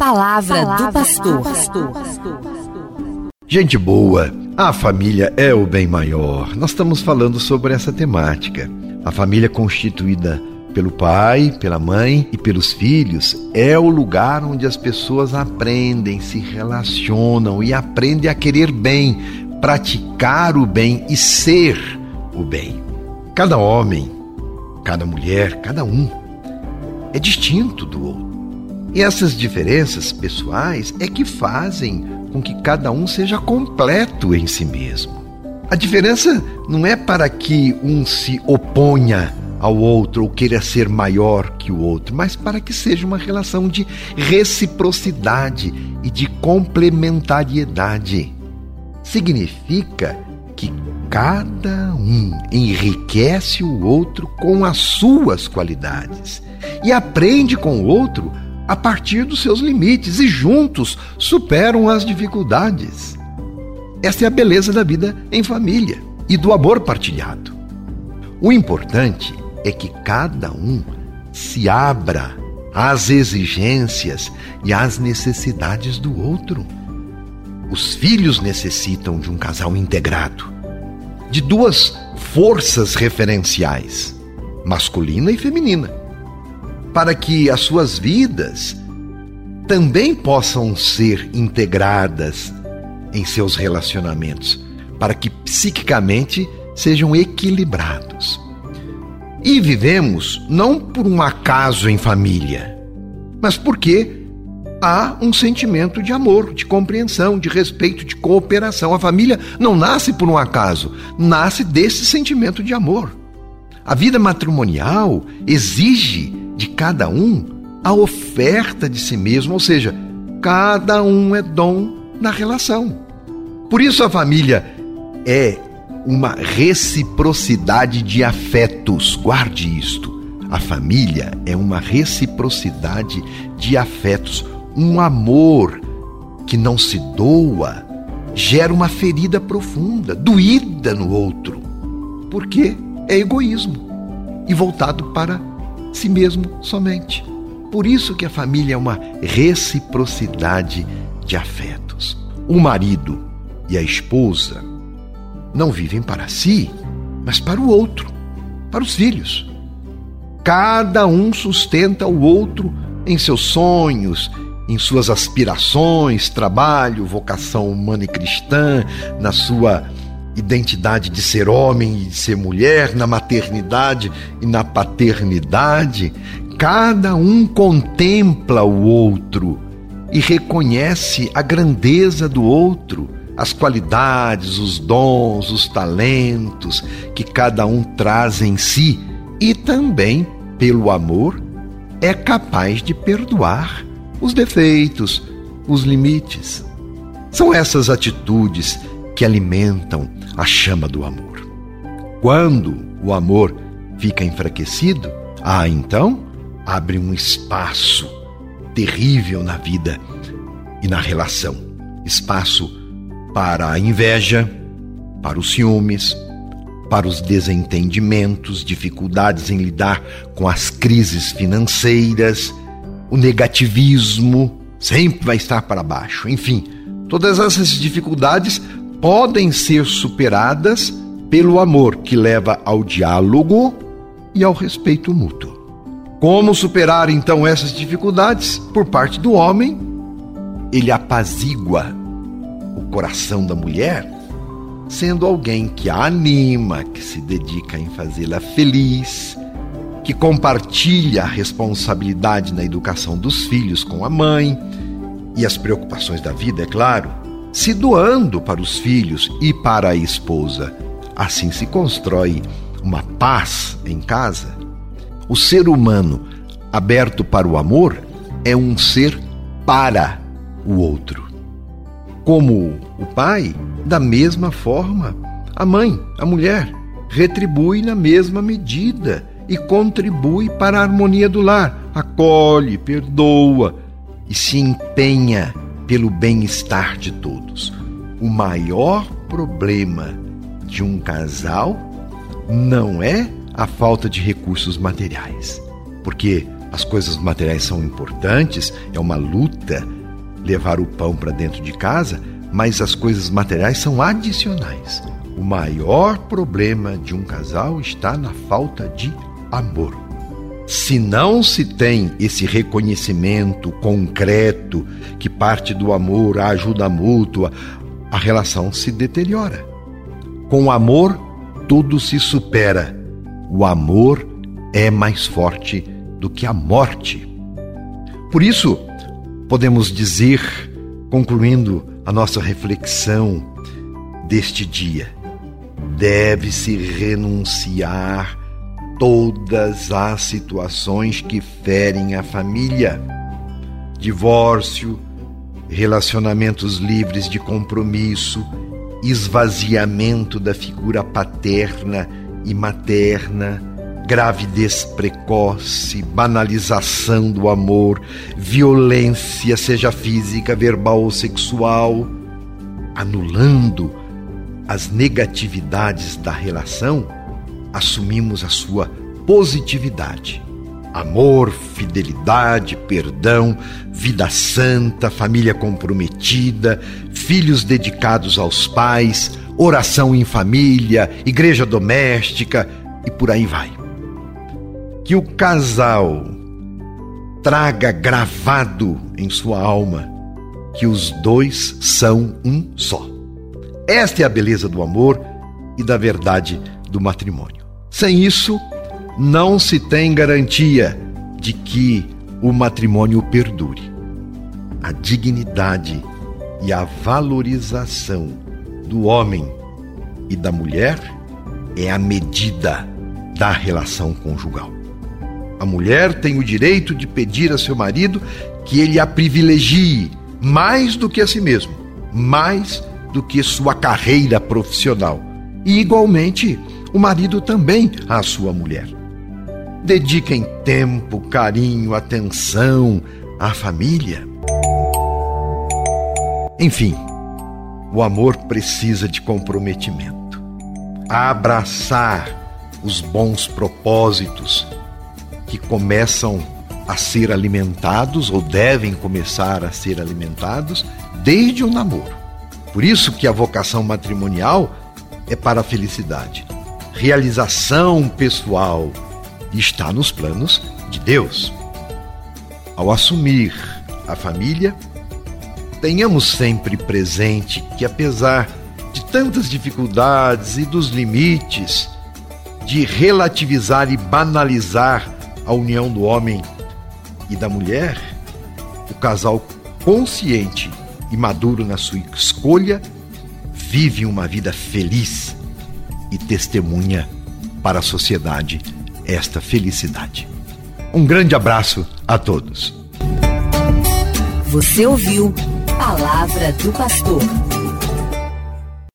palavra, palavra do pastor. Gente boa, a família é o bem maior. Nós estamos falando sobre essa temática. A família constituída pelo pai, pela mãe e pelos filhos é o lugar onde as pessoas aprendem, se relacionam e aprendem a querer bem, praticar o bem e ser o bem. Cada homem, cada mulher, cada um é distinto do outro. E essas diferenças pessoais é que fazem com que cada um seja completo em si mesmo. A diferença não é para que um se oponha ao outro ou queira ser maior que o outro, mas para que seja uma relação de reciprocidade e de complementariedade. Significa que cada um enriquece o outro com as suas qualidades e aprende com o outro a partir dos seus limites e juntos superam as dificuldades. Esta é a beleza da vida em família e do amor partilhado. O importante é que cada um se abra às exigências e às necessidades do outro. Os filhos necessitam de um casal integrado, de duas forças referenciais, masculina e feminina para que as suas vidas também possam ser integradas em seus relacionamentos, para que psiquicamente sejam equilibrados. E vivemos não por um acaso em família, mas porque há um sentimento de amor, de compreensão, de respeito, de cooperação. A família não nasce por um acaso, nasce desse sentimento de amor. A vida matrimonial exige de cada um a oferta de si mesmo, ou seja, cada um é dom na relação. Por isso a família é uma reciprocidade de afetos. Guarde isto. A família é uma reciprocidade de afetos, um amor que não se doa gera uma ferida profunda, doída no outro. Porque é egoísmo e voltado para si mesmo somente. Por isso que a família é uma reciprocidade de afetos. O marido e a esposa não vivem para si, mas para o outro, para os filhos. Cada um sustenta o outro em seus sonhos, em suas aspirações, trabalho, vocação humana e cristã, na sua identidade de ser homem e de ser mulher, na maternidade e na paternidade, cada um contempla o outro e reconhece a grandeza do outro, as qualidades, os dons, os talentos que cada um traz em si e também, pelo amor, é capaz de perdoar os defeitos, os limites. São essas atitudes que alimentam a chama do amor. Quando o amor fica enfraquecido, ah, então abre um espaço terrível na vida e na relação espaço para a inveja, para os ciúmes, para os desentendimentos, dificuldades em lidar com as crises financeiras, o negativismo sempre vai estar para baixo. Enfim, todas essas dificuldades podem ser superadas pelo amor que leva ao diálogo e ao respeito mútuo. Como superar então essas dificuldades? Por parte do homem, ele apazigua o coração da mulher, sendo alguém que a anima, que se dedica em fazê-la feliz, que compartilha a responsabilidade na educação dos filhos com a mãe e as preocupações da vida, é claro se doando para os filhos e para a esposa. Assim se constrói uma paz em casa. O ser humano aberto para o amor é um ser para o outro. Como o pai, da mesma forma, a mãe, a mulher, retribui na mesma medida e contribui para a harmonia do lar, acolhe, perdoa e se empenha pelo bem-estar de todos. O maior problema de um casal não é a falta de recursos materiais, porque as coisas materiais são importantes, é uma luta levar o pão para dentro de casa, mas as coisas materiais são adicionais. O maior problema de um casal está na falta de amor. Se não se tem esse reconhecimento concreto que parte do amor, a ajuda mútua, a relação se deteriora. Com amor, tudo se supera. O amor é mais forte do que a morte. Por isso, podemos dizer, concluindo a nossa reflexão deste dia, deve-se renunciar todas as situações que ferem a família. Divórcio, relacionamentos livres de compromisso, esvaziamento da figura paterna e materna, gravidez precoce, banalização do amor, violência, seja física, verbal ou sexual, anulando as negatividades da relação assumimos a sua positividade. Amor, fidelidade, perdão, vida santa, família comprometida, filhos dedicados aos pais, oração em família, igreja doméstica e por aí vai. Que o casal traga gravado em sua alma que os dois são um só. Esta é a beleza do amor e da verdade do matrimônio. Sem isso, não se tem garantia de que o matrimônio perdure. A dignidade e a valorização do homem e da mulher é a medida da relação conjugal. A mulher tem o direito de pedir a seu marido que ele a privilegie mais do que a si mesmo, mais do que sua carreira profissional. E, igualmente, o marido também à sua mulher. Dediquem tempo, carinho, atenção à família. Enfim, o amor precisa de comprometimento. Abraçar os bons propósitos que começam a ser alimentados ou devem começar a ser alimentados desde o namoro. Por isso que a vocação matrimonial é para a felicidade realização pessoal está nos planos de Deus. Ao assumir a família, tenhamos sempre presente que, apesar de tantas dificuldades e dos limites de relativizar e banalizar a união do homem e da mulher, o casal consciente e maduro na sua escolha vive uma vida feliz e testemunha para a sociedade esta felicidade. Um grande abraço a todos. Você ouviu Palavra do Pastor.